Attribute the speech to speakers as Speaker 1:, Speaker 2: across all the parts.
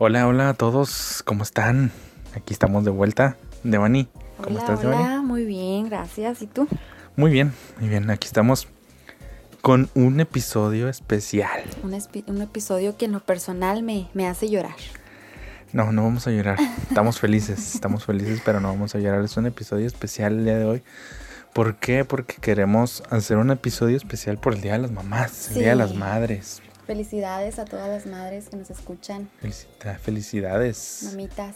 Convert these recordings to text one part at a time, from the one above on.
Speaker 1: Hola, hola a todos, ¿cómo están? Aquí estamos de vuelta. Devani, ¿cómo
Speaker 2: Hola,
Speaker 1: estás,
Speaker 2: hola,
Speaker 1: Devani?
Speaker 2: muy bien, gracias. ¿Y tú?
Speaker 1: Muy bien, muy bien. Aquí estamos con un episodio especial.
Speaker 2: Un, episodio que en lo personal me, me hace llorar.
Speaker 1: No, no vamos a llorar. Estamos felices, estamos felices, pero no vamos a llorar. Es un episodio especial el día de hoy. ¿Por qué? Porque queremos hacer un episodio especial por el Día de las Mamás, el Día de las. Madres.
Speaker 2: Felicidades a todas las madres que nos escuchan,
Speaker 1: Felicita- felicidades
Speaker 2: mamitas.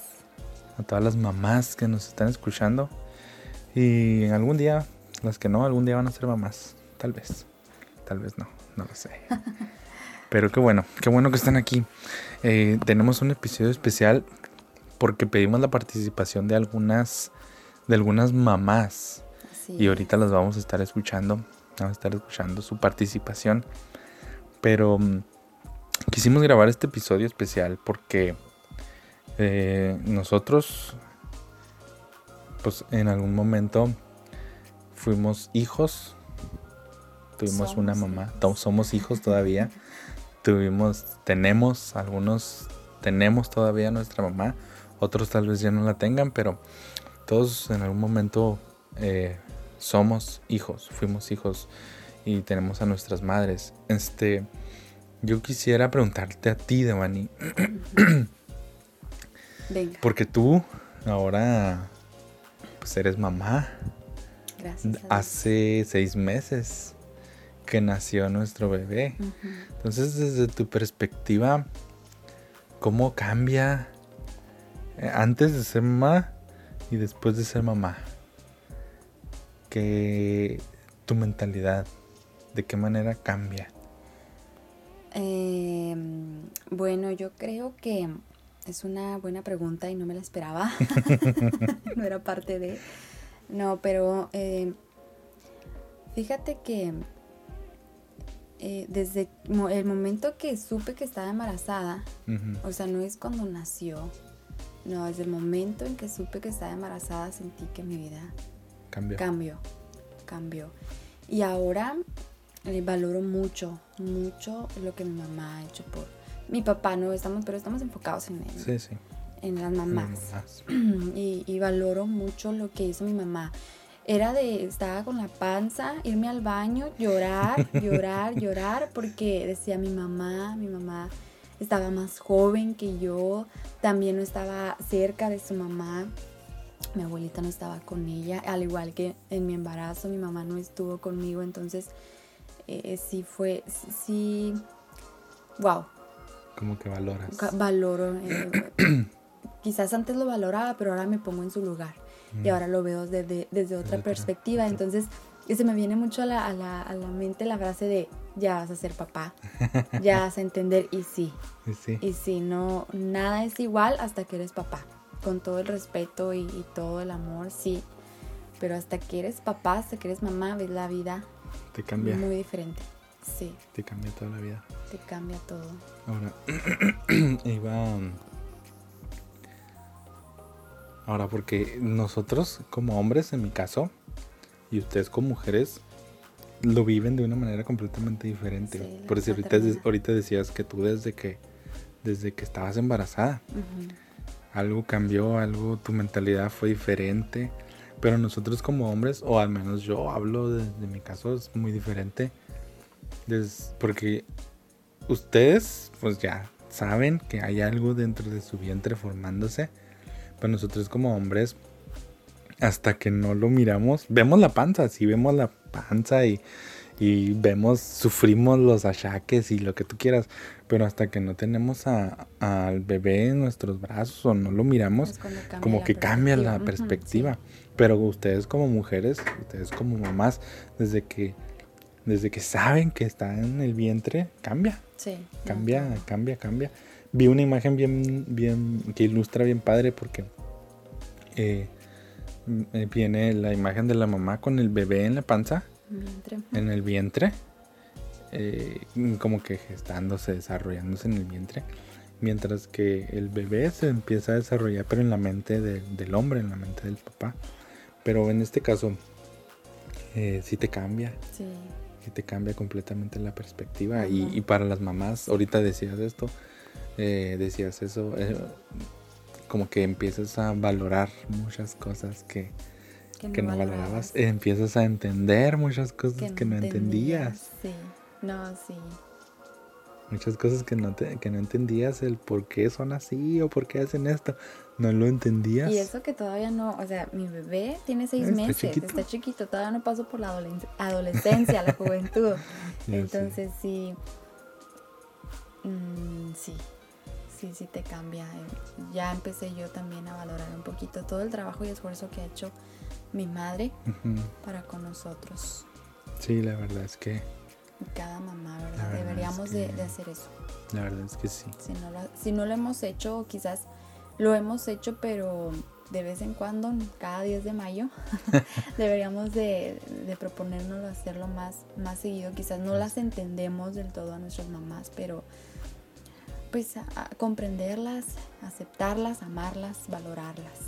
Speaker 1: a todas las mamás que nos están escuchando. Y algún día, las que no, algún día van a ser mamás. Tal vez. Tal vez no, no lo sé. Pero qué bueno, qué bueno que están aquí. Eh, tenemos un episodio especial porque pedimos la participación de algunas, de algunas mamás. Y ahorita las vamos a estar escuchando. Vamos a estar escuchando su participación. Pero mm, quisimos grabar este episodio especial porque eh, nosotros, pues en algún momento fuimos hijos. Tuvimos una mamá.
Speaker 2: hijos.
Speaker 1: Somos hijos todavía. Tuvimos, tenemos, algunos tenemos todavía nuestra mamá. Otros tal vez ya no la tengan, pero todos en algún momento eh, somos hijos, fuimos hijos y tenemos a nuestras madres. Este, yo quisiera preguntarte a ti, Devani,
Speaker 2: Venga,
Speaker 1: porque tú ahora pues eres mamá.
Speaker 2: gracias.
Speaker 1: Hace seis meses que nació nuestro bebé. Entonces, desde tu perspectiva, ¿cómo cambia eh, antes de ser mamá y después de ser mamá? Que tu mentalidad, ¿de qué manera cambia?
Speaker 2: Eh, bueno, yo creo que es una buena pregunta y no me la esperaba. no era parte de... No, pero eh, fíjate que eh, desde el momento que supe que estaba embarazada, o sea, no es cuando nació, no, desde el momento en que supe que estaba embarazada sentí que mi vida
Speaker 1: Cambia.
Speaker 2: cambió, cambió. Y ahora eh, valoro mucho, mucho lo que mi mamá ha hecho por mi papá, no estamos, pero estamos enfocados en, en-
Speaker 1: Sí, sí.
Speaker 2: en las
Speaker 1: las
Speaker 2: mamás.
Speaker 1: mamás.
Speaker 2: y, y valoro mucho lo que hizo mi mamá. Era de, estaba con la panza, irme al baño, llorar, llorar, llorar, porque decía mi mamá, mi mamá estaba más joven que yo, también no estaba cerca de su mamá, mi abuelita no estaba con ella, al igual que en mi embarazo mi mamá no estuvo conmigo, entonces eh, sí fue, sí, wow,
Speaker 1: Como que valoras.
Speaker 2: Valoro. eh, quizás antes lo valoraba, pero ahora me pongo en su lugar. Y ahora lo veo desde, desde otra perspectiva.
Speaker 1: otra-
Speaker 2: Entonces, y se me viene mucho a la, a, la, a la mente la frase de ya vas a ser papá, ya vas a entender. Y sí,
Speaker 1: Sí, sí.
Speaker 2: y sí, no, nada es igual hasta que eres papá. Con todo el respeto y, y todo el amor, sí. Pero hasta que eres papá, hasta que eres mamá, ves la vida
Speaker 1: Te cambia.
Speaker 2: muy diferente. Sí,
Speaker 1: Te cambia toda la vida.
Speaker 2: te cambia todo.
Speaker 1: Ahora, iba. Ahora, porque nosotros como hombres, en mi caso, y ustedes como mujeres, lo viven de una manera completamente diferente.
Speaker 2: Sí,
Speaker 1: Por eso ahorita, ahorita decías que tú desde que, desde que estabas embarazada, algo cambió, algo, tu mentalidad fue diferente. Pero nosotros como hombres, o al menos yo hablo de, mi caso, es muy diferente. Porque ustedes, pues ya saben que hay algo dentro de su vientre formándose. Pero nosotros como hombres, hasta que no lo miramos, vemos la panza, sí vemos la panza y, y vemos, sufrimos los achaques y lo que tú quieras. Pero hasta que no tenemos a- al bebé en nuestros brazos o no lo miramos, como que cambia la perspectiva.
Speaker 2: sí.
Speaker 1: Pero ustedes como mujeres, ustedes como mamás, desde que desde que saben que está en el vientre, cambia,
Speaker 2: Sí.
Speaker 1: cambia, cambia, cambia. Vi una imagen bien, bien, que ilustra bien padre porque eh, m- eh, viene la imagen de la mamá con el bebé en la panza,
Speaker 2: Vientre.
Speaker 1: en el vientre, eh, como que gestándose, desarrollándose en el vientre, mientras que el bebé se empieza a desarrollar, pero en la mente de- del hombre, en la mente del papá. Pero en este caso, eh, sí te cambia,
Speaker 2: Sí.
Speaker 1: sí te cambia completamente la perspectiva. Y, para las mamás, ahorita decías esto, eh, decías eso, eh, como que empiezas a valorar muchas cosas que, que no, valorabas. Empiezas a entender muchas cosas que no, entendías.
Speaker 2: Sí, no, sí.
Speaker 1: Muchas cosas que no, que no entendías, el por qué son así o por qué hacen esto. No lo entendías.
Speaker 2: Y eso que todavía no, o sea, mi bebé tiene seis meses, está chiquito, todavía no paso por la adolescencia, la juventud. Entonces sí, mm, sí, sí, sí te cambia. Ya empecé yo también a valorar un poquito todo el trabajo y esfuerzo que ha hecho mi madre para con nosotros.
Speaker 1: Sí, la verdad es que...
Speaker 2: Cada mamá, ¿verdad? Deberíamos de, hacer eso.
Speaker 1: La verdad es que sí.
Speaker 2: Si no, lo, si no lo hemos hecho, quizás lo hemos hecho, pero de vez en cuando, cada 10 de mayo, deberíamos de, de proponérnoslo hacerlo más, más seguido. Quizás no las entendemos del todo a nuestras mamás, pero pues comprenderlas, aceptarlas, amarlas, valorarlas.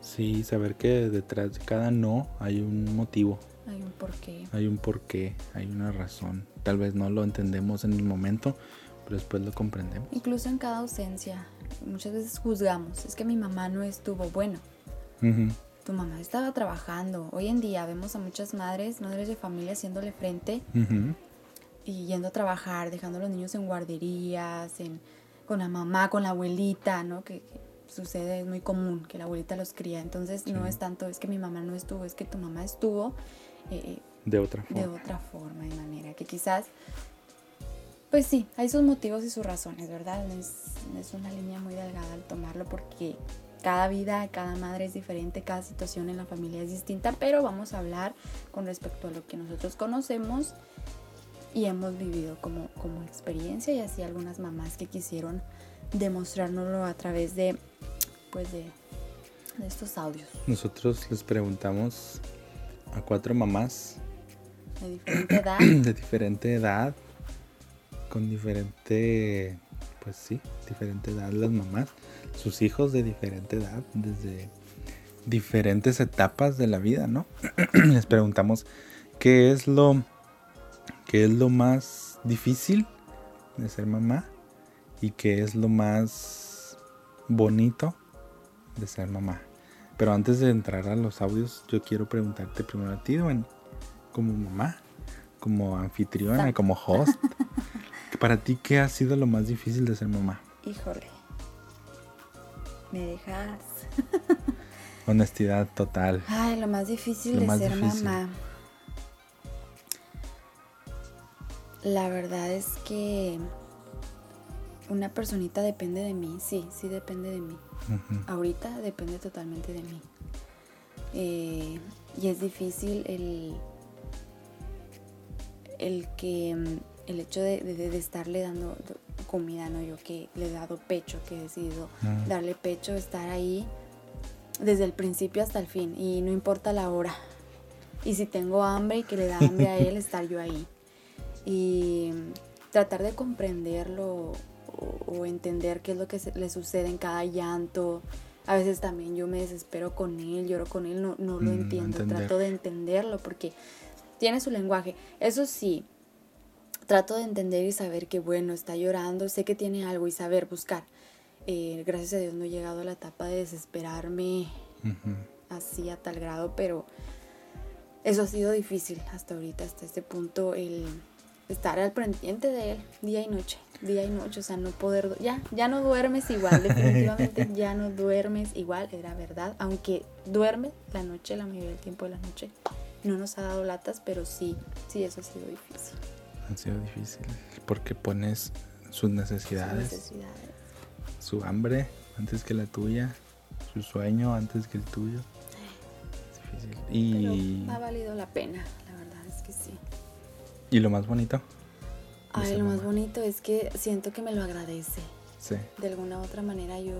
Speaker 1: Sí, saber que detrás de cada no hay un motivo.
Speaker 2: Hay un porqué.
Speaker 1: Hay un porqué, hay una razón. Tal vez no lo entendemos en el momento, pero después lo comprendemos.
Speaker 2: Incluso en cada ausencia, muchas veces juzgamos. Es que mi mamá no estuvo bueno. Tu mamá estaba trabajando. Hoy en día vemos a muchas madres, madres de familia haciéndole frente y yendo a trabajar, dejando a los niños en guarderías, con la mamá, con la abuelita, ¿no? Que, sucede, es muy común que la abuelita los cría. Entonces no es tanto, es que mi mamá no estuvo, es que tu mamá estuvo.
Speaker 1: Eh, de otra forma.
Speaker 2: De otra forma, de manera que quizás, pues sí, hay sus motivos y sus razones, ¿verdad? Es, es una línea muy delgada al tomarlo porque cada vida, cada madre es diferente, cada situación en la familia es distinta, pero vamos a hablar con respecto a lo que nosotros conocemos y hemos vivido como, como experiencia y así algunas mamás que quisieron demostrárnoslo a través de pues de, estos audios.
Speaker 1: Nosotros les preguntamos a cuatro mamás
Speaker 2: de diferente edad,
Speaker 1: de diferente edad, con diferente, pues sí, diferente edad las mamás, sus hijos de diferente edad, desde diferentes etapas de la vida, ¿no? les preguntamos qué es lo qué es lo más difícil de ser mamá y qué es lo más bonito de ser mamá. Pero antes de entrar a los audios, yo quiero preguntarte primero a ti, como mamá, como anfitriona, como host, para ti, ¿qué ha sido lo más difícil de ser mamá?
Speaker 2: Híjole, me dejas.
Speaker 1: Honestidad total.
Speaker 2: Ay, lo más difícil de ser mamá. La verdad es que una personita depende de mí, sí, sí depende de mí. Ahorita depende totalmente de mí. Eh, y es difícil el, el que el hecho de, estarle dando comida, ¿no? Yo que le he dado pecho, que he decidido darle pecho, estar ahí desde el principio hasta el fin. Y no importa la hora. Y si tengo hambre y que le da hambre a él, estar yo ahí. Y tratar de comprenderlo o, entender qué es lo que le sucede en cada llanto. A veces también yo me desespero con él, lloro con él, no, no lo mm, entiendo, trato de entenderlo porque tiene su lenguaje. Eso sí, trato de entender y saber que bueno, está llorando, sé que tiene algo y saber buscar. Eh, gracias a Dios no he llegado a la etapa de desesperarme así a tal grado, pero eso ha sido difícil hasta ahorita, hasta este punto, el estar al pendiente de él día y noche, día y noche, o sea, no poder, ya, ya no duermes igual, definitivamente ya no duermes igual, era verdad, aunque duerme la noche, la mayoría del tiempo de la noche, no nos ha dado latas, pero sí, sí, eso ha sido difícil.
Speaker 1: Ha sido difícil, porque pones sus necesidades, su hambre antes que la tuya, su sueño antes que el tuyo.
Speaker 2: Es difícil. Y... ha valido la pena, la verdad es que sí.
Speaker 1: ¿Y lo más bonito?
Speaker 2: Ay, lo más bonito es que siento que me lo agradece. Sí. De alguna u otra manera yo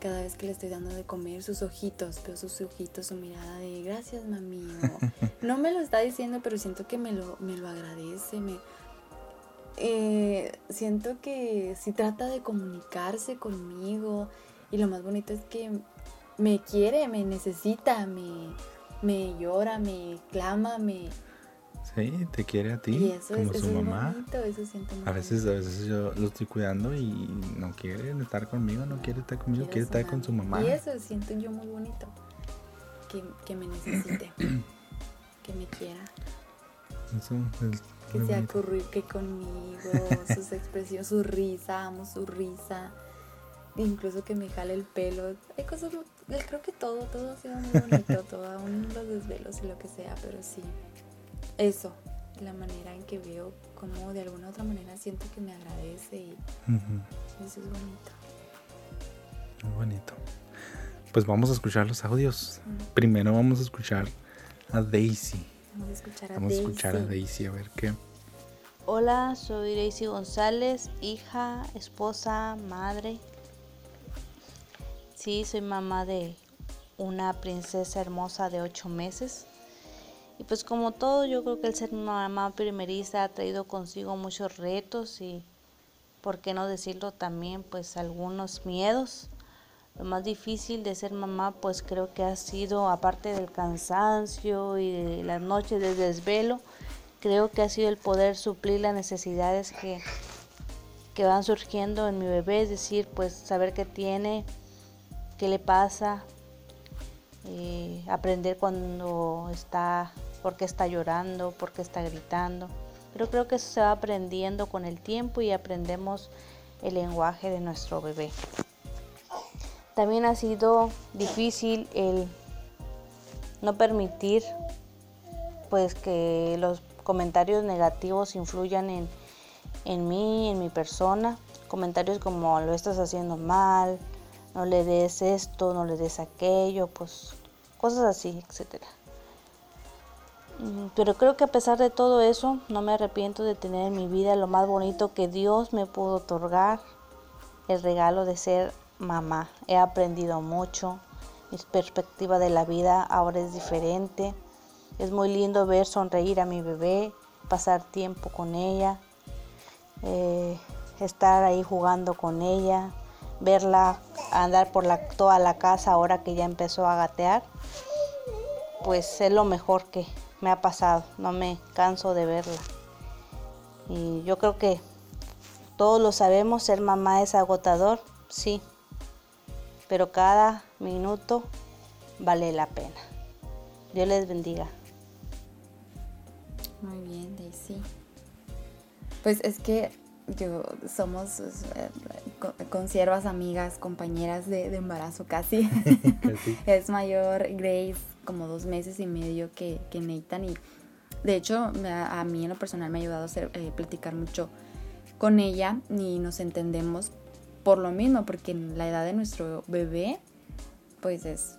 Speaker 2: cada vez que le estoy dando de comer sus ojitos, veo sus ojitos, su mirada de gracias mami. no me lo está diciendo, pero siento que me lo, me lo agradece. Me, eh, siento que si trata de comunicarse conmigo y lo más bonito es que me quiere, me necesita, me, me llora, me clama, me,
Speaker 1: Sí, te quiere a ti
Speaker 2: Y eso
Speaker 1: como
Speaker 2: es,
Speaker 1: su
Speaker 2: eso es
Speaker 1: mamá.
Speaker 2: bonito, eso siento
Speaker 1: A veces, a veces yo lo estoy cuidando y no quiere estar conmigo, no quiere estar conmigo, quiere estar con su mamá.
Speaker 2: Y eso siento yo muy bonito. Que, que me necesite, que me quiera,
Speaker 1: Eso es
Speaker 2: que
Speaker 1: muy
Speaker 2: se
Speaker 1: bonito.
Speaker 2: acurruque conmigo, sus expresiones, su risa, amo su risa. Incluso que me jale el pelo. Hay cosas, creo que todo, todo ha sido muy bonito, todo, aún los desvelos y lo que sea, pero sí. Eso, la manera en que veo, como de alguna otra manera siento que me agradece y eso es bonito.
Speaker 1: Muy bonito. Pues vamos a escuchar los audios. Primero vamos a escuchar a Daisy.
Speaker 2: Vamos a escuchar a
Speaker 1: Vamos a escuchar a.
Speaker 2: Daisy
Speaker 1: a ver qué.
Speaker 3: Hola, soy Daisy González, hija, esposa, madre. Sí, soy mamá de una princesa hermosa de ocho meses. Y pues como todo, yo creo que el ser mamá primeriza ha traído consigo muchos retos y, por qué no decirlo también, pues algunos miedos. Lo más difícil de ser mamá, pues creo que ha sido, aparte del cansancio y de las noches de desvelo, creo que ha sido el poder suplir las necesidades que, que van surgiendo en mi bebé, es decir, pues saber qué tiene, qué le pasa, eh, aprender cuando está, por qué está llorando, por qué está gritando. Pero creo que eso se va aprendiendo con el tiempo y aprendemos el lenguaje de nuestro bebé. También ha sido difícil el no permitir pues que los comentarios negativos influyan en, en mí, en mi persona. Comentarios como lo estás haciendo mal, no le des esto, no le des aquello, pues cosas así, etcétera. Mm, Pero creo que a pesar de todo eso, no me arrepiento de tener en mi vida lo más bonito que Dios me pudo otorgar, el regalo de ser mamá. He aprendido mucho, mi perspectiva de la vida ahora es diferente. Es muy lindo ver sonreír a mi bebé, pasar tiempo con ella, eh, estar ahí jugando con ella, verla andar por toda la casa ahora que ya empezó a gatear. Pues es lo mejor que me ha pasado, no me canso de verla. Y yo creo que todos lo sabemos, ser mamá es agotador, sí, pero cada minuto vale la pena. Dios les bendiga.
Speaker 2: Muy bien, Daisy. Pues es que yo somos eh, con- consiervas, amigas, compañeras de, de embarazo casi.
Speaker 1: Casi.
Speaker 2: es mayor Grace como dos meses y medio que, que Nathan y de hecho ha- a mí en lo personal me ha ayudado a hacer, eh, platicar mucho con ella y nos entendemos por lo mismo porque en la edad de nuestro bebé pues es,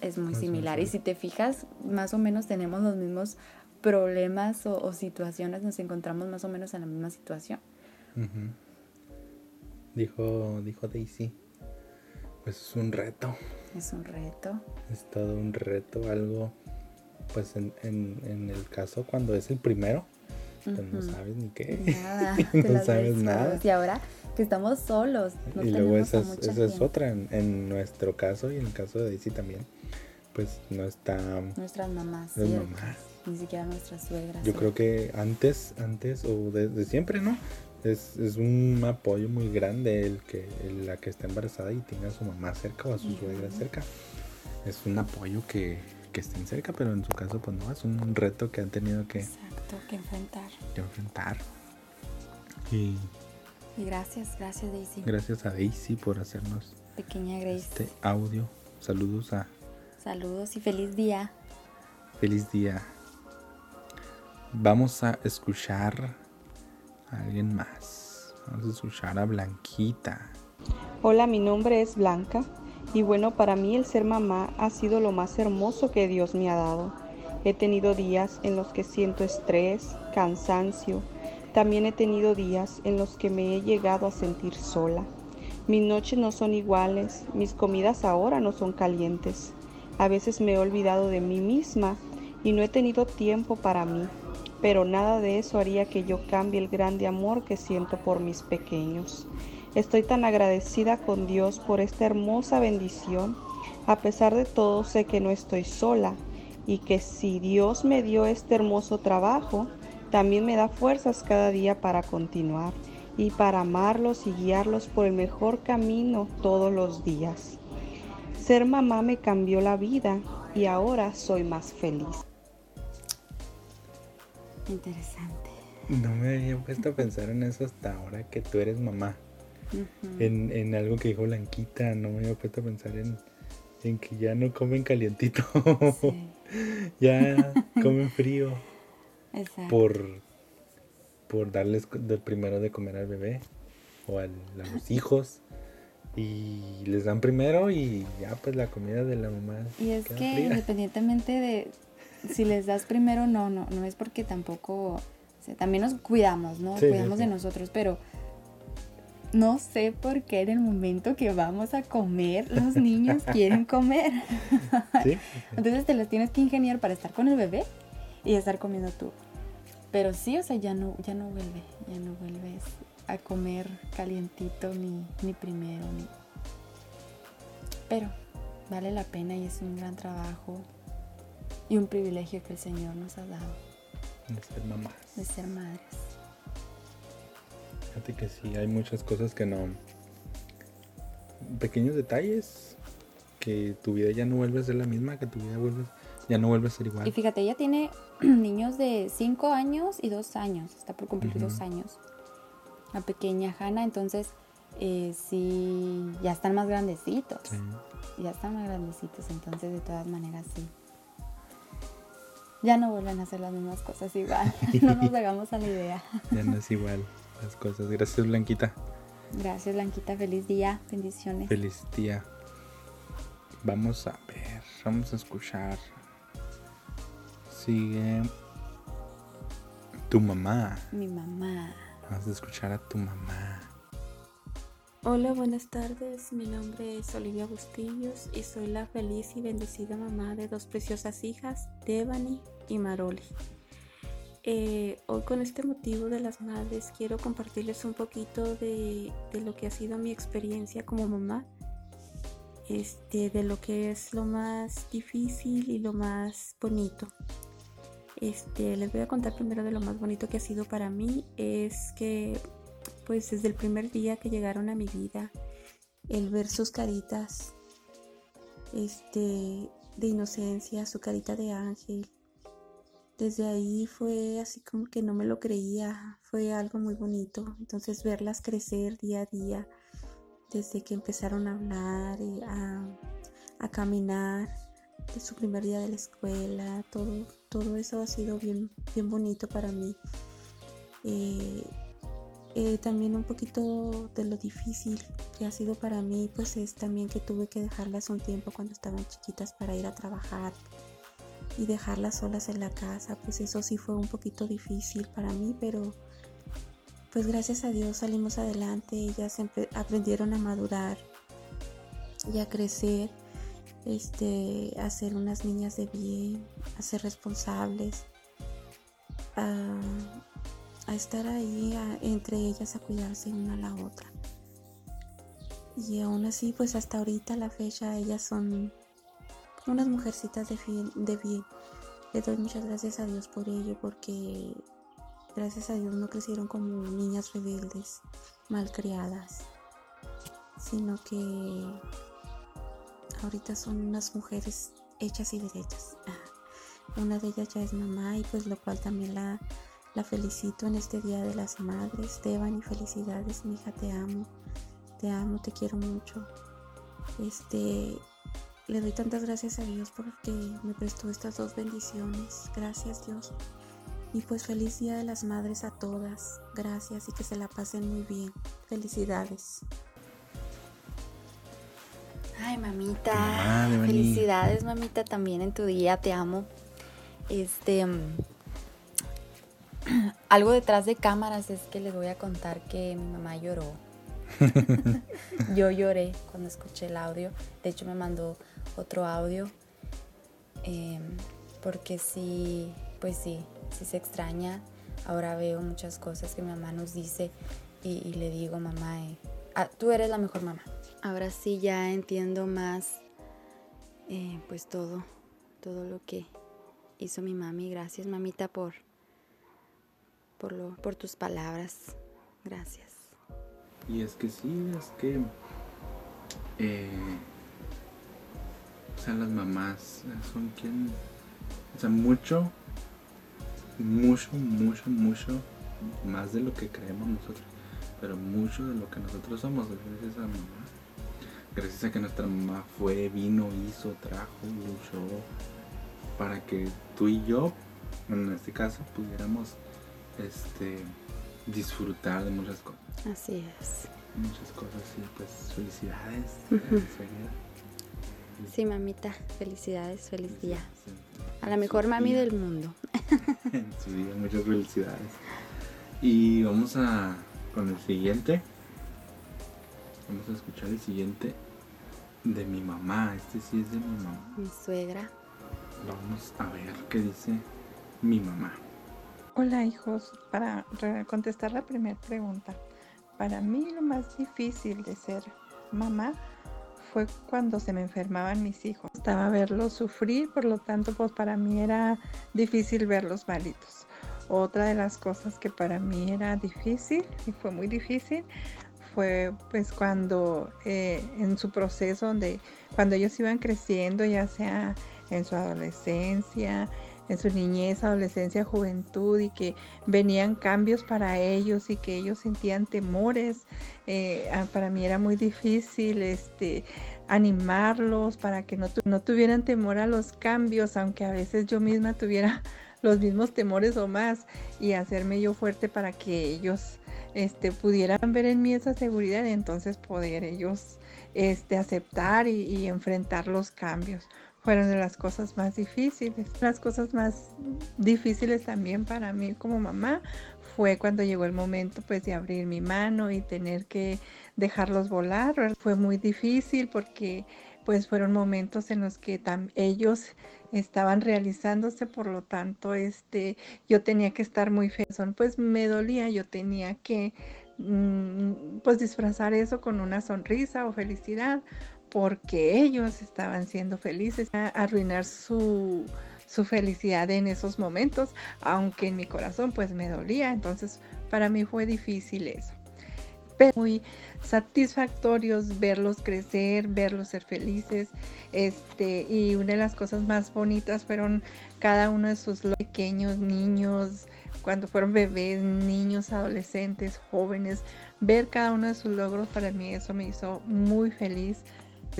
Speaker 2: es muy similar y si te fijas más o menos tenemos los mismos problemas o, o situaciones nos encontramos más o menos en la misma situación
Speaker 1: Dijo, dijo Daisy. Pues es un reto.
Speaker 2: es un reto
Speaker 1: Es todo un reto, algo. Pues en, en, en el caso cuando es el primero, pues no sabes ni qué.
Speaker 2: Nada,
Speaker 1: no sabes nada.
Speaker 2: solos. Y ahora que estamos solos, no
Speaker 1: y luego esa es, esa es otra, en, en nuestro caso y en el caso de Daisy también, pues no está
Speaker 2: Nuestras mamás,
Speaker 1: las
Speaker 2: ¿cierto?
Speaker 1: mamás.
Speaker 2: Ni siquiera nuestras suegras.
Speaker 1: Yo
Speaker 2: ¿sí?
Speaker 1: creo que antes, antes o desde siempre, ¿no? Es, es un apoyo muy grande el que el- la que está embarazada y tenga a su mamá cerca o a su suegra cerca. Es un apoyo que, que estén cerca, pero en su caso, pues no, es un reto que han tenido que,
Speaker 2: Exacto, que enfrentar.
Speaker 1: que enfrentar. Y
Speaker 2: Y gracias, gracias Daisy.
Speaker 1: gracias a Daisy por hacernos
Speaker 2: Pequeña Grace.
Speaker 1: este audio. Saludos a
Speaker 2: Saludos y feliz día.
Speaker 1: Feliz día. Vamos a escuchar alguien más. Vamos a escuchar a Blanquita.
Speaker 4: Hola, mi nombre es Blanca y bueno, para mí el ser mamá ha sido lo más hermoso que Dios me ha dado. He tenido días en los que siento estrés, cansancio. También he tenido días en los que me he llegado a sentir sola. Mis noches no son iguales, mis comidas ahora no son calientes. A veces me he olvidado de mí misma y no he tenido tiempo para mí, pero nada de eso haría que yo cambie el grande amor que siento por mis pequeños. Estoy tan agradecida con Dios por esta hermosa bendición. A pesar de todo, sé que no estoy sola y que si Dios me dio este hermoso trabajo, también me da fuerzas cada día para continuar y para amarlos y guiarlos por el mejor camino todos los días. Ser mamá me cambió la vida y ahora soy más feliz.
Speaker 2: Interesante.
Speaker 1: No me había puesto a pensar en eso hasta ahora que tú eres mamá. en, en, algo que dijo Blanquita, no me había puesto a pensar en, en que ya no comen calientito. ya comen frío. Exacto. Por, por darles del primero de comer al bebé o a los hijos y les dan primero y ya pues la comida de la mamá.
Speaker 2: Y es que independientemente de si les das primero no, no, no es porque tampoco, también nos cuidamos, ¿no? cuidamos de nosotros, pero no sé por qué en el momento que vamos a comer, los niños quieren comer. Entonces te los tienes que ingeniar para estar con el bebé y estar comiendo tú. Pero sí, o sea, ya no, ya no vuelve, ya no vuelves a comer calientito ni, ni primero, ni... Pero vale la pena y es un gran trabajo y un privilegio que el Señor nos ha dado.
Speaker 1: De ser mamás.
Speaker 2: De ser madres.
Speaker 1: Fíjate que sí, hay muchas cosas que no... Pequeños detalles que tu vida ya no vuelve a ser la misma, que tu vida vuelve, ya no vuelve a ser igual.
Speaker 2: Y fíjate, ella tiene niños de 5 años y 2 años, está por cumplir 2 años. La pequeña Hannah, entonces eh, sí, ya están más grandecitos. Ya están más grandecitos, entonces de todas maneras sí. Ya no vuelven a hacer las mismas cosas igual. no nos hagamos a la idea.
Speaker 1: ya no es igual las cosas. Gracias, Blanquita.
Speaker 2: Gracias, Blanquita. Feliz día. Bendiciones.
Speaker 1: Feliz día. Vamos a ver, vamos a escuchar. Sigue tu mamá.
Speaker 2: Mi mamá.
Speaker 1: Vamos a escuchar a tu mamá.
Speaker 5: Hola, buenas tardes. Mi nombre es Olivia Bustillos y soy la feliz y bendecida mamá de dos preciosas hijas, Devani y Maroli. Eh, hoy con este motivo de las madres quiero compartirles un poquito de, lo que ha sido mi experiencia como mamá, este, de lo que es lo más difícil y lo más bonito. Este, les voy a contar primero de lo más bonito que ha sido para mí, es que pues desde el primer día que llegaron a mi vida, el ver sus caritas este, de inocencia, su carita de ángel, desde ahí fue así como que no me lo creía, fue algo muy bonito. Entonces verlas crecer día a día, desde que empezaron a hablar, y a, caminar, de su primer día de la escuela, todo, todo eso ha sido bien, bien bonito para mí. Eh, eh, también un poquito de lo difícil que ha sido para mí, pues es también que tuve que dejarlas un tiempo cuando estaban chiquitas para ir a trabajar y dejarlas solas en la casa, pues eso sí fue un poquito difícil para mí, pero pues gracias a Dios salimos adelante, ellas aprendieron a madurar y a crecer, este, a ser unas niñas de bien, a ser responsables, a, estar ahí entre ellas, a cuidarse una a la otra. Y aún así, pues hasta ahorita la fecha ellas son unas mujercitas de, de bien. Le doy muchas gracias a Dios por ello, porque gracias a Dios no crecieron como niñas rebeldes, malcriadas, sino que ahorita son unas mujeres hechas y derechas. Una de ellas ya es mamá y pues lo cual también la, la felicito en este Día de las Madres. Esteban y felicidades, mi hija, te amo. Te amo, te quiero mucho. Este, le doy tantas gracias a Dios porque me prestó estas dos bendiciones. Gracias Dios. Y pues feliz Día de las Madres a todas. Gracias y que se la pasen muy bien. Felicidades.
Speaker 2: Ay, mamita. Felicidades, mamita, también en tu día. Te amo. Este. Algo detrás de cámaras es que les voy a contar que mi mamá lloró. Yo lloré cuando escuché el audio. De hecho, me mandó otro audio. Em, porque sí, pues sí, sí se extraña. Ahora veo muchas cosas que mi mamá nos dice y, le digo, mamá, eh, ah, tú eres la mejor mamá. Ahora sí ya entiendo más, eh, pues todo, todo lo que hizo mi mami. Gracias, mamita, por, por, lo, por tus palabras. Gracias.
Speaker 1: Y es que sí, es que... eh, o sea, las mamás son quien... O sea, mucho, mucho, mucho, mucho, más de lo que creemos nosotros. Pero mucho de lo que nosotros somos gracias a mamá. Gracias a que nuestra mamá fue, vino, hizo, trajo, luchó para que tú y yo, en este caso, pudiéramos este, disfrutar de muchas cosas.
Speaker 2: Así es.
Speaker 1: Muchas cosas y pues felicidades.
Speaker 2: Sí, mamita, felicidades, feliz día.
Speaker 1: Sí,
Speaker 2: A la mejor mami
Speaker 1: día.
Speaker 2: del mundo.
Speaker 1: en su día, muchas felicidades. Y vamos a con el siguiente. Vamos a escuchar el siguiente de mi mamá. Este sí es de mi mamá.
Speaker 2: Mi suegra.
Speaker 1: Vamos a ver qué dice mi mamá.
Speaker 6: Hola hijos, para contestar la primera pregunta, para mí lo más difícil de ser mamá fue cuando se me enfermaban mis hijos. Estaba verlos sufrir, por lo tanto pues para mí era difícil verlos malitos. Otra de las cosas que para mí era difícil y fue muy difícil fue pues cuando eh, en su proceso donde cuando ellos iban creciendo ya sea en su adolescencia en su niñez, adolescencia, juventud y que venían cambios para ellos y que ellos sentían temores. Eh, para mí era muy difícil este, animarlos para que no, no tuvieran temor a los cambios, aunque a veces yo misma tuviera los mismos temores o más y hacerme yo fuerte para que ellos este, pudieran ver en mí esa seguridad y entonces poder ellos este, aceptar y enfrentar los cambios fueron de las cosas más difíciles. Las cosas más difíciles también para mí como mamá fue cuando llegó el momento pues de abrir mi mano y tener que dejarlos volar. Fue muy difícil porque pues fueron momentos en los que ellos estaban realizándose, por lo tanto este yo tenía que estar muy feliz. Pues me dolía, yo tenía que mm, pues disfrazar eso con una sonrisa o felicidad porque ellos estaban siendo felices, a arruinar su, su felicidad en esos momentos, aunque en mi corazón pues me dolía, entonces para mí fue difícil eso. Pero muy satisfactorios verlos crecer, verlos ser felices, este, y una de las cosas más bonitas fueron cada uno de sus pequeños niños, cuando fueron bebés, niños, adolescentes, jóvenes, ver cada uno de sus logros para mí eso me hizo muy feliz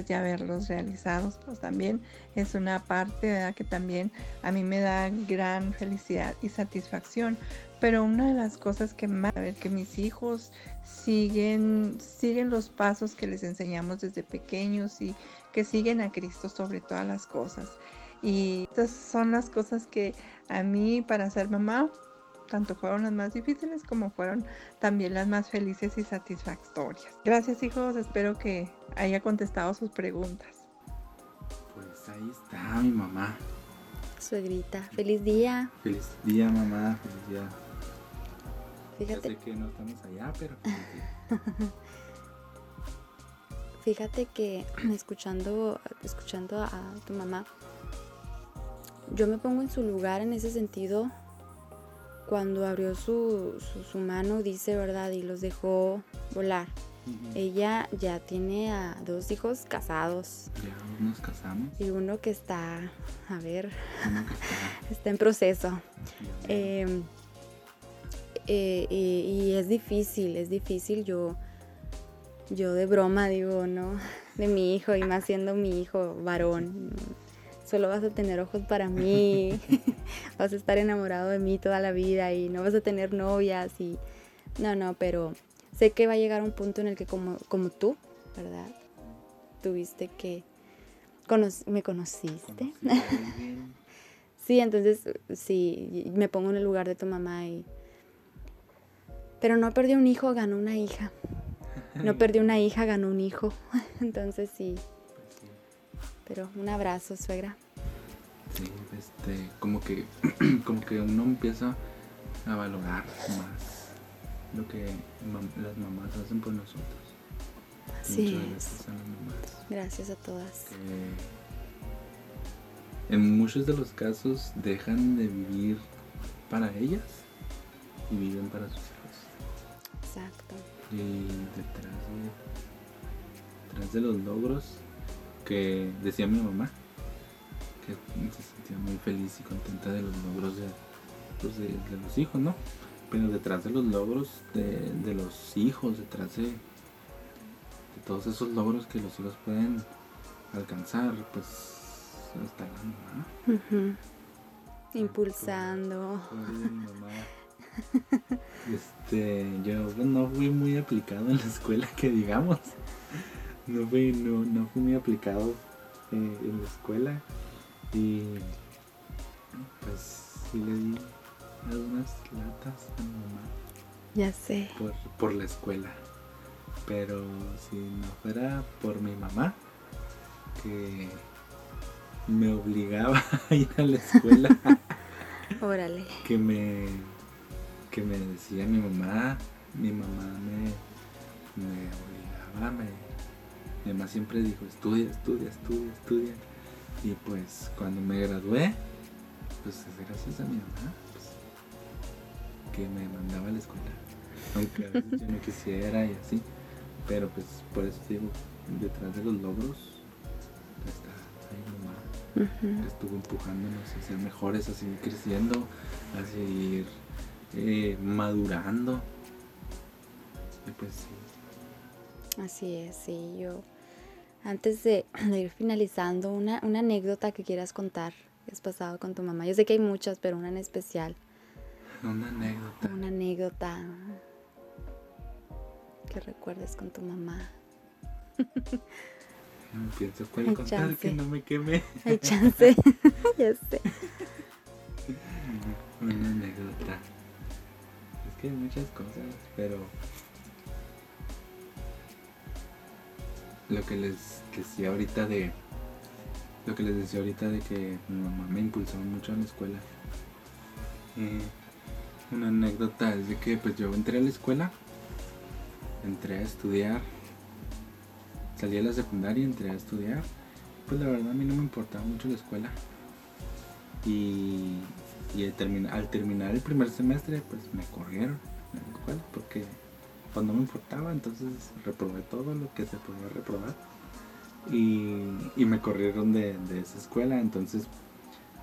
Speaker 6: de haberlos realizados, pues también es una parte ¿verdad? que también a mí me da gran felicidad y satisfacción. Pero una de las cosas que más, ver que mis hijos siguen, siguen los pasos que les enseñamos desde pequeños y que siguen a Cristo sobre todas las cosas. Y estas son las cosas que a mí para ser mamá, tanto fueron las más difíciles como fueron también las más felices y satisfactorias. Gracias hijos, espero que haya contestado sus preguntas.
Speaker 1: Pues ahí está mi mamá.
Speaker 2: Suegrita. Feliz día.
Speaker 1: Feliz día, mamá. Feliz día. Ya
Speaker 2: Fíjate,
Speaker 1: sé que no estamos allá, pero
Speaker 2: fíjate que escuchando, escuchando a tu mamá, yo me pongo en su lugar en ese sentido cuando abrió su, su, su mano, dice, ¿verdad? Y los dejó volar. Ella ya tiene a dos hijos casados
Speaker 1: Ya nos casamos.
Speaker 2: y uno que está, a ver,
Speaker 1: está-
Speaker 2: está en proceso.
Speaker 1: ya
Speaker 2: Eh, eh, y, y es difícil, es difícil. Yo, yo de broma digo, ¿no? De mi hijo y más siendo mi hijo varón. Solo vas a tener ojos para mí, vas a estar enamorado de mí toda la vida y no vas a tener novias y... No, no, pero sé que va a llegar un punto en el que como, como tú, ¿verdad? Tuviste que... cono- me conociste. Sí, entonces sí, me pongo en el lugar de tu mamá y... Pero no perdió un hijo, ganó una hija. No perdió una hija, ganó un hijo. Entonces sí. Pero un abrazo, suegra.
Speaker 1: Sí, este, como que, como que uno empieza a valorar más lo que mam- las mamás hacen por nosotros.
Speaker 2: Así es.
Speaker 1: veces son las mamás
Speaker 2: Gracias a todas.
Speaker 1: que, en muchos de los casos dejan de vivir para ellas y viven para sus hijos.
Speaker 2: Exacto.
Speaker 1: Y detrás de, detrás de los logros que decía mi mamá, que se sentía muy feliz y contenta de los logros de, pues, de, de los hijos, ¿no? Pero detrás de los logros de, de los hijos, detrás de, todos esos logros que los hijos pueden alcanzar, pues está la mamá.
Speaker 2: Impulsando.
Speaker 1: Mi mamá. Este, yo pues, no fui muy aplicado en la escuela, que digamos. No fui, no, no fui muy aplicado eh, en la escuela. Y pues sí le di algunas latas a mi mamá
Speaker 2: Ya sé.
Speaker 1: por, por la escuela. Pero si no fuera por mi mamá, que me obligaba a ir a la escuela.
Speaker 2: Órale.
Speaker 1: que me que me decía mi mamá mi mamá me, me obligaba me, mi mamá siempre dijo estudia estudia estudia estudia y pues cuando me gradué pues es gracias a mi mamá pues, que me mandaba a la escuela aunque a veces yo no quisiera y así pero pues por eso digo detrás de los logros está ahí mamá estuvo empujándonos a ser mejores, a seguir creciendo, a seguir eh, madurando. Y pues sí.
Speaker 2: Así es, sí, yo. Antes de, de ir finalizando, una, una anécdota que quieras contar que has pasado con tu mamá. Yo sé que hay muchas, pero una en especial.
Speaker 1: Una anécdota.
Speaker 2: Una anécdota que recuerdes con tu mamá.
Speaker 1: No pienso cuál
Speaker 2: Hay
Speaker 1: contar
Speaker 2: chance.
Speaker 1: que no me queme.
Speaker 2: Hay chance. ya sé.
Speaker 1: Una anécdota. Es que hay muchas cosas, pero lo que les decía ahorita de lo que les decía ahorita de que mi mamá me impulsó mucho en la escuela. Eh, una anécdota es de que pues yo entré a la escuela, entré a estudiar, salí a la secundaria, entré a estudiar. Pues la verdad a mí no me importaba mucho la escuela. Y, y al, termina- al terminar el primer semestre pues me corrieron la escuela porque pues no me importaba, entonces reprobé todo lo que se podía reprobar. Y, y me corrieron de, de esa escuela, entonces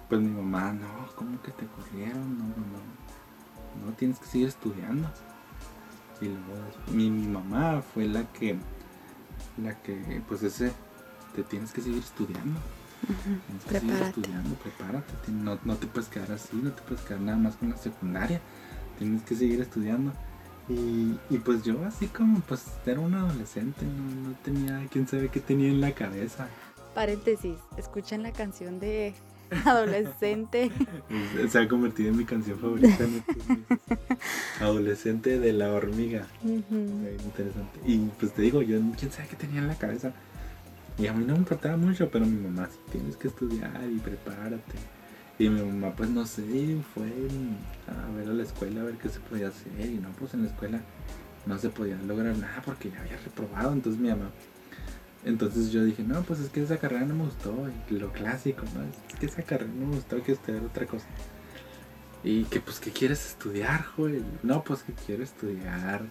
Speaker 1: pues mi mamá, no, ¿cómo que te corrieron? No, no, no, no, tienes que seguir estudiando. Y luego mi, mi mamá fue la que, la que, pues ese, te tienes que seguir estudiando. Tienes que seguir estudiando, prepárate. No, no te puedes quedar así, no te puedes quedar nada más con la secundaria. Tienes que seguir estudiando. Y, y pues yo así como pues era un adolescente, no, no tenía, quién sabe qué tenía en la cabeza.
Speaker 2: Paréntesis, escuchen la canción de adolescente.
Speaker 1: Se ha convertido en mi canción favorita. Adolescente de la hormiga. Interesante. Y pues te digo, yo quién sabe qué tenía en la cabeza. Y a mí no me importaba mucho, pero mi mamá sí tienes que estudiar y prepárate. Y mi mamá pues no sé, fue a ver a la escuela a ver qué se podía hacer. Y no, pues en la escuela no se podía lograr nada porque ya había reprobado. Entonces mi mamá. Entonces yo dije, no, pues es que esa carrera no me gustó. Y lo clásico, ¿no? Es que esa carrera no me gustó, hay que estudiar otra cosa. Y que pues que quieres estudiar, Joel. No, pues que quiero estudiar.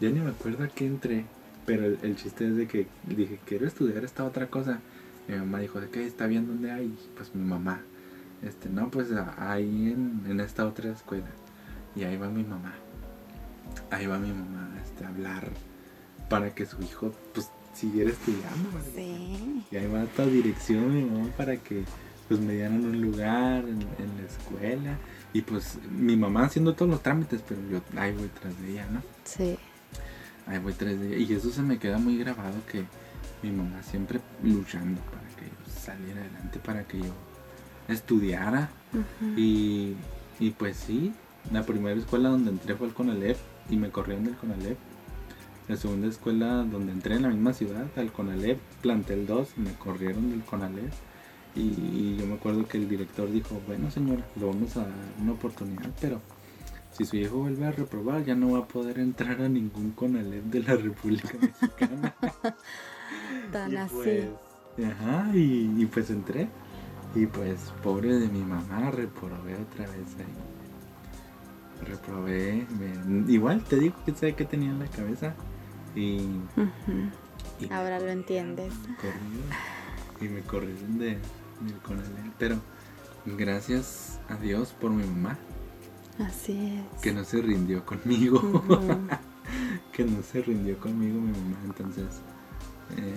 Speaker 1: Ya ni me acuerdo a qué entré. Pero el, chiste es de que dije, quiero estudiar esta otra cosa. Mi mamá dijo, ¿de qué está bien dónde hay? Pues mi mamá. Este, no, pues ahí en, en esta otra escuela. Y ahí va mi mamá. Ahí va mi mamá este, a hablar para que su hijo pues siguiera estudiando.
Speaker 2: Sí.
Speaker 1: Y ahí va a toda dirección mi mamá para que pues me dieran un lugar en, en la escuela. Y pues mi mamá haciendo todos los trámites, pero yo ahí voy tras de ella, ¿no?
Speaker 2: Sí.
Speaker 1: Ahí voy tras de ella. Y eso se me queda muy grabado que mi mamá siempre luchando para que yo saliera adelante, para que yo estudiara. Y, y pues sí, la primera escuela donde entré fue el Conalep y me corrieron del Conalep. La segunda escuela donde entré en la misma ciudad, al Conalep, plantel 2, me corrieron del Conalep. Y, y yo me acuerdo que el director dijo, bueno señora, le vamos a dar una oportunidad, pero si su hijo vuelve a reprobar ya no va a poder entrar a ningún Conalep de la República Mexicana.
Speaker 2: Tan
Speaker 1: Y
Speaker 2: así.
Speaker 1: pues, ajá, y, y pues entré. Y pues, pobre de mi mamá, reprobé otra vez ahí. Reprobé. me- igual te digo que sé que tenía en la cabeza. Y.
Speaker 2: Ahora lo entiendes.
Speaker 1: corrieron, y me corrieron de, del Conalep. Pero gracias a Dios por mi mamá,
Speaker 2: Así es.
Speaker 1: que no se rindió conmigo. Que no se rindió conmigo mi mamá. Entonces eh,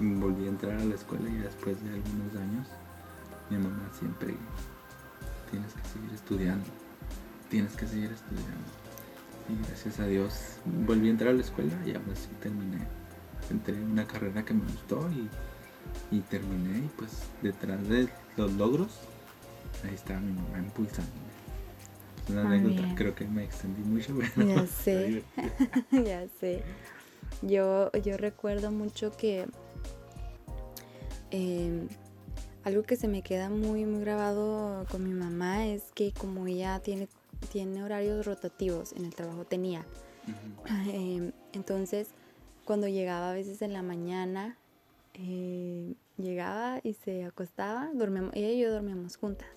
Speaker 1: volví a entrar a la escuela y después de algunos años mi mamá siempre tienes que seguir estudiando, tienes que seguir estudiando. Y gracias a Dios volví a entrar a la escuela y ahora sí terminé. Entré en una carrera que me gustó y, y terminé y pues detrás de los logros ahí estaba mi mamá impulsándome. Es una
Speaker 2: Muy
Speaker 1: anécdota, creo que me extendí mucho, pero
Speaker 2: Ya sé. ya sé. Yo, yo recuerdo mucho que eh, algo que se me queda muy, muy grabado con mi mamá es que como ella tiene, tiene horarios rotativos, en el trabajo tenía. Eh, entonces, cuando llegaba a veces en la mañana, eh, llegaba y se acostaba, dormíamos, ella y yo dormíamos juntas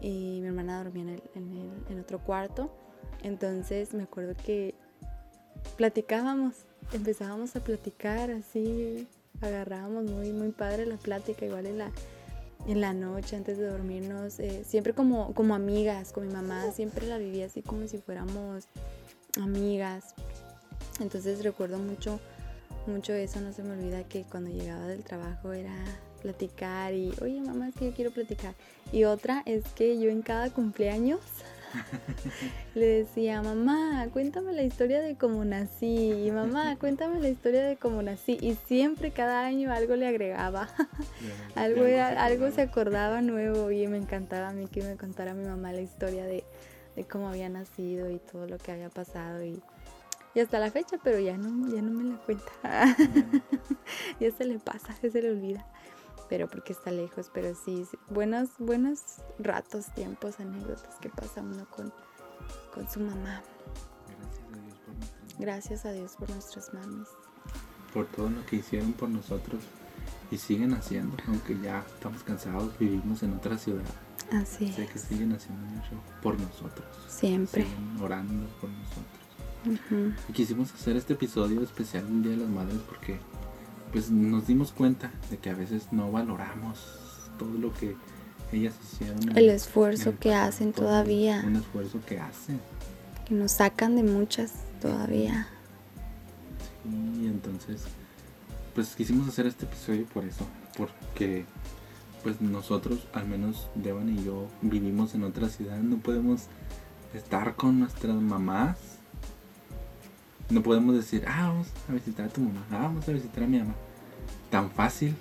Speaker 2: y mi hermana dormía en, el- en el- en otro cuarto. Entonces me acuerdo que platicábamos, empezábamos a platicar así, agarrábamos muy, muy padre la plática, igual en la, en la noche antes de dormirnos, eh, siempre como, como amigas, con mi mamá siempre la vivía así como si fuéramos amigas. Entonces recuerdo mucho, mucho eso, no se me olvida que cuando llegaba del trabajo era platicar y, oye mamá, es que yo quiero platicar. Y otra es que yo en cada cumpleaños le decía, mamá, cuéntame la historia de cómo nací, y mamá, cuéntame la historia de cómo nací. Y siempre cada año algo le agregaba, algo, era, algo se
Speaker 1: acordaba.
Speaker 2: acordaba nuevo y me encantaba a mí que me contara mi mamá la historia de, de cómo había nacido y todo lo que había pasado. Y, y hasta la fecha, pero ya no, ya no me la cuenta. ya se le pasa, ya se le olvida. Pero porque está lejos, pero sí, sí, buenos, buenos ratos, tiempos, anécdotas que pasa uno con, con su mamá.
Speaker 1: Gracias a Dios por
Speaker 2: nuestras mamis.
Speaker 1: por todo lo que hicieron por nosotros y siguen haciendo, aunque ya estamos cansados, vivimos en otra ciudad.
Speaker 2: Así
Speaker 1: Sé que siguen haciendo mucho por nosotros.
Speaker 2: Siempre.
Speaker 1: Siguen orando por nosotros. Y quisimos hacer este episodio especial el Día de las Madres porque pues nos dimos cuenta de que a veces no valoramos todo lo que ellas hicieron.
Speaker 2: El esfuerzo
Speaker 1: el
Speaker 2: que hacen
Speaker 1: todo
Speaker 2: todavía.
Speaker 1: Un esfuerzo que hacen.
Speaker 2: Que nos sacan de muchas todavía.
Speaker 1: Y entonces, pues quisimos hacer este episodio por eso, porque pues nosotros, al menos Devan y yo, vivimos en otra ciudad, no podemos estar con nuestras mamás. No podemos decir, ah, vamos a visitar a tu mamá, ah, vamos a visitar a mi mamá. Tan fácil.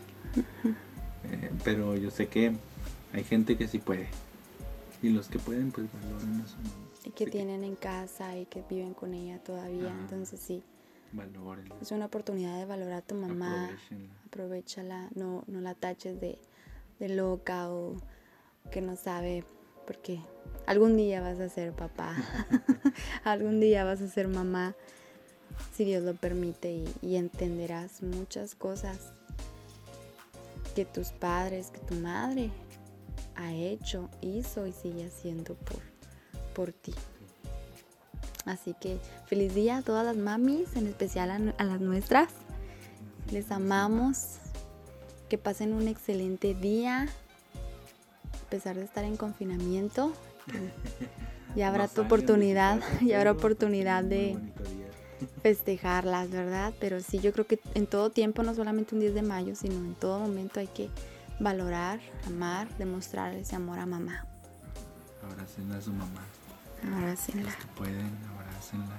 Speaker 1: Eh, pero yo sé que hay gente que sí puede. Y los que pueden, pues valoran a su mamá.
Speaker 2: Y que
Speaker 1: Así
Speaker 2: tienen en casa y que viven con ella todavía. Entonces sí,
Speaker 1: Valórenla,
Speaker 2: es una oportunidad de valorar a tu mamá. aprovechala, no, no la taches de, de loca o que no sabe, porque algún día vas a ser papá, algún día vas a ser mamá, si Dios lo permite, y, y entenderás muchas cosas que tus padres, que tu madre ha hecho, hizo y sigue haciendo por, por ti. Así que feliz día a todas las mamis, en especial a, a las nuestras. Les amamos. Que pasen un excelente día. A pesar de estar en confinamiento. Ya habrá tu oportunidad. Ya habrá oportunidad de. Festejarlas, ¿verdad? Pero sí, yo creo que en todo tiempo, no solamente un 10 de mayo, sino en todo momento hay que valorar, amar, demostrar ese amor a mamá.
Speaker 1: Abracen a su mamá.
Speaker 2: Abrácenla.
Speaker 1: Los que pueden, abrácenla.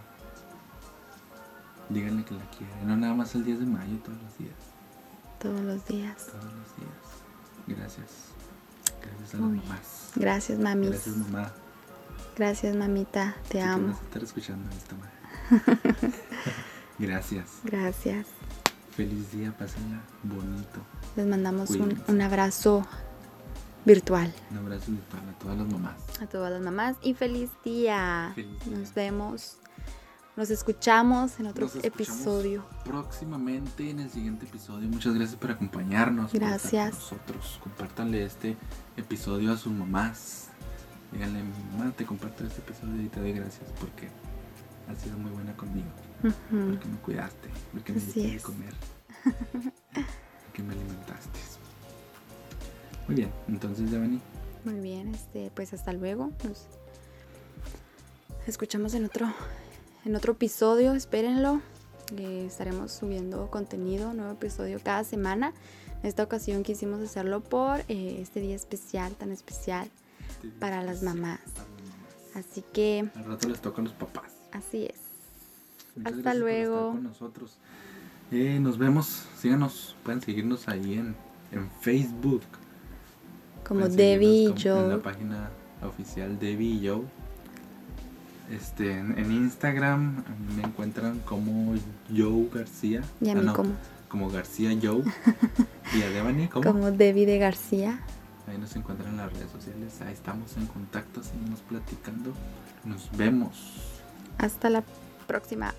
Speaker 1: Díganle que la quieren. No nada más el 10 de mayo, todos los días.
Speaker 2: todos los días.
Speaker 1: Todos los días. Gracias. Gracias a las mamás.
Speaker 2: Gracias, mamis.
Speaker 1: Gracias, mamá.
Speaker 2: Gracias, mamita. Te
Speaker 1: Sé que
Speaker 2: amo.
Speaker 1: vas a estar escuchando esto, mamá. Gracias.
Speaker 2: Gracias.
Speaker 1: Feliz día, pásenla bonito.
Speaker 2: Les mandamos un, un abrazo virtual
Speaker 1: Un abrazo virtual a todas las mamás.
Speaker 2: a todas las mamás y feliz día.
Speaker 1: Feliz día.
Speaker 2: Nos vemos Nos escuchamos en otro
Speaker 1: escuchamos
Speaker 2: episodio.
Speaker 1: Próximamente en el siguiente episodio. Muchas gracias por acompañarnos. estar con
Speaker 2: Gracias.
Speaker 1: nosotros. Compártanle este episodio a sus mamás. Díganle, mamá, te comparto este episodio y te doy gracias porque has sido muy buena conmigo. Porque me cuidaste, porque me diste de comer, porque me alimentaste. Muy bien, entonces Devani,
Speaker 2: Muy bien, este, pues hasta luego. Nos escuchamos en otro, en otro episodio, espérenlo. Eh, estaremos subiendo contenido, nuevo episodio cada semana. En esta ocasión quisimos hacerlo por eh, este día especial, tan especial para las mamás. Así que
Speaker 1: Al rato les toca a los papás.
Speaker 2: Así es.
Speaker 1: Muchas
Speaker 2: Hasta
Speaker 1: por
Speaker 2: luego.
Speaker 1: estar con nosotros. Eh, nos vemos, síganos, pueden seguirnos ahí en, en Facebook.
Speaker 2: Como Debbie y
Speaker 1: como En la
Speaker 2: Joe.
Speaker 1: página oficial Debbie y Joe. Este, en, en Instagram a mí me encuentran como Joe García.
Speaker 2: Y a
Speaker 1: Ah,
Speaker 2: mí
Speaker 1: no,
Speaker 2: como,
Speaker 1: como García Joe. y a Devani como.
Speaker 2: como Debbie de García.
Speaker 1: Ahí nos encuentran en las redes sociales. Ahí estamos en contacto, seguimos platicando. Nos vemos.
Speaker 2: Hasta la próxima.